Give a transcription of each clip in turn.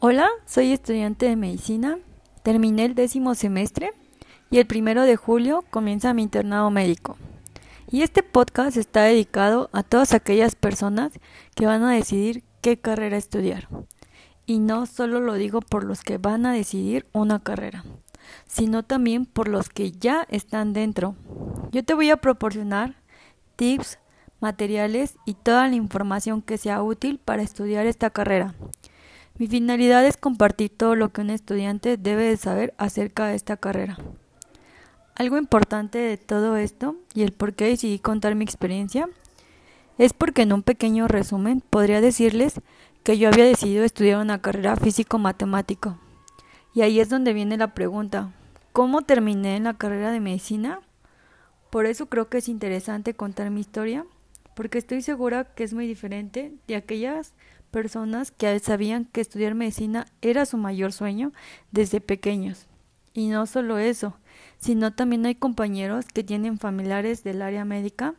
Hola, soy estudiante de medicina. Terminé el décimo semestre y el primero de julio comienza mi internado médico. Y este podcast está dedicado a todas aquellas personas que van a decidir qué carrera estudiar. Y no solo lo digo por los que van a decidir una carrera, sino también por los que ya están dentro. Yo te voy a proporcionar tips, materiales y toda la información que sea útil para estudiar esta carrera. Mi finalidad es compartir todo lo que un estudiante debe de saber acerca de esta carrera. Algo importante de todo esto y el por qué decidí contar mi experiencia es porque en un pequeño resumen podría decirles que yo había decidido estudiar una carrera físico-matemático. Y ahí es donde viene la pregunta, ¿cómo terminé en la carrera de medicina? Por eso creo que es interesante contar mi historia, porque estoy segura que es muy diferente de aquellas personas que sabían que estudiar medicina era su mayor sueño desde pequeños. Y no solo eso, sino también hay compañeros que tienen familiares del área médica,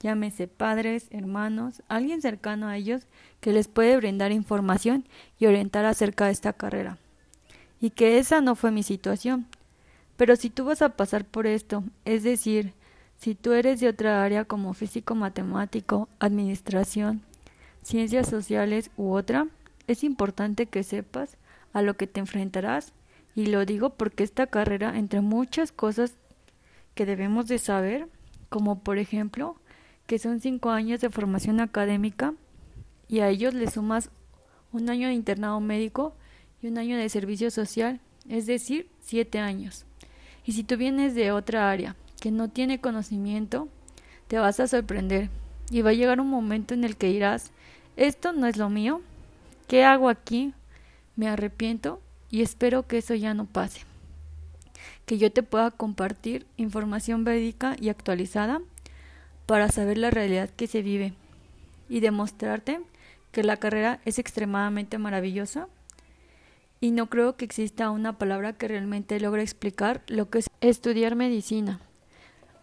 llámese padres, hermanos, alguien cercano a ellos que les puede brindar información y orientar acerca de esta carrera. Y que esa no fue mi situación. Pero si tú vas a pasar por esto, es decir, si tú eres de otra área como físico matemático, administración, ciencias sociales u otra, es importante que sepas a lo que te enfrentarás y lo digo porque esta carrera, entre muchas cosas que debemos de saber, como por ejemplo que son cinco años de formación académica y a ellos le sumas un año de internado médico y un año de servicio social, es decir, siete años. Y si tú vienes de otra área que no tiene conocimiento, te vas a sorprender y va a llegar un momento en el que dirás, esto no es lo mío, ¿qué hago aquí? Me arrepiento y espero que eso ya no pase. Que yo te pueda compartir información verídica y actualizada para saber la realidad que se vive y demostrarte que la carrera es extremadamente maravillosa y no creo que exista una palabra que realmente logre explicar lo que es estudiar medicina.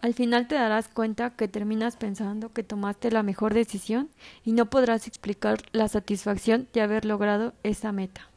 Al final te darás cuenta que terminas pensando que tomaste la mejor decisión y no podrás explicar la satisfacción de haber logrado esa meta.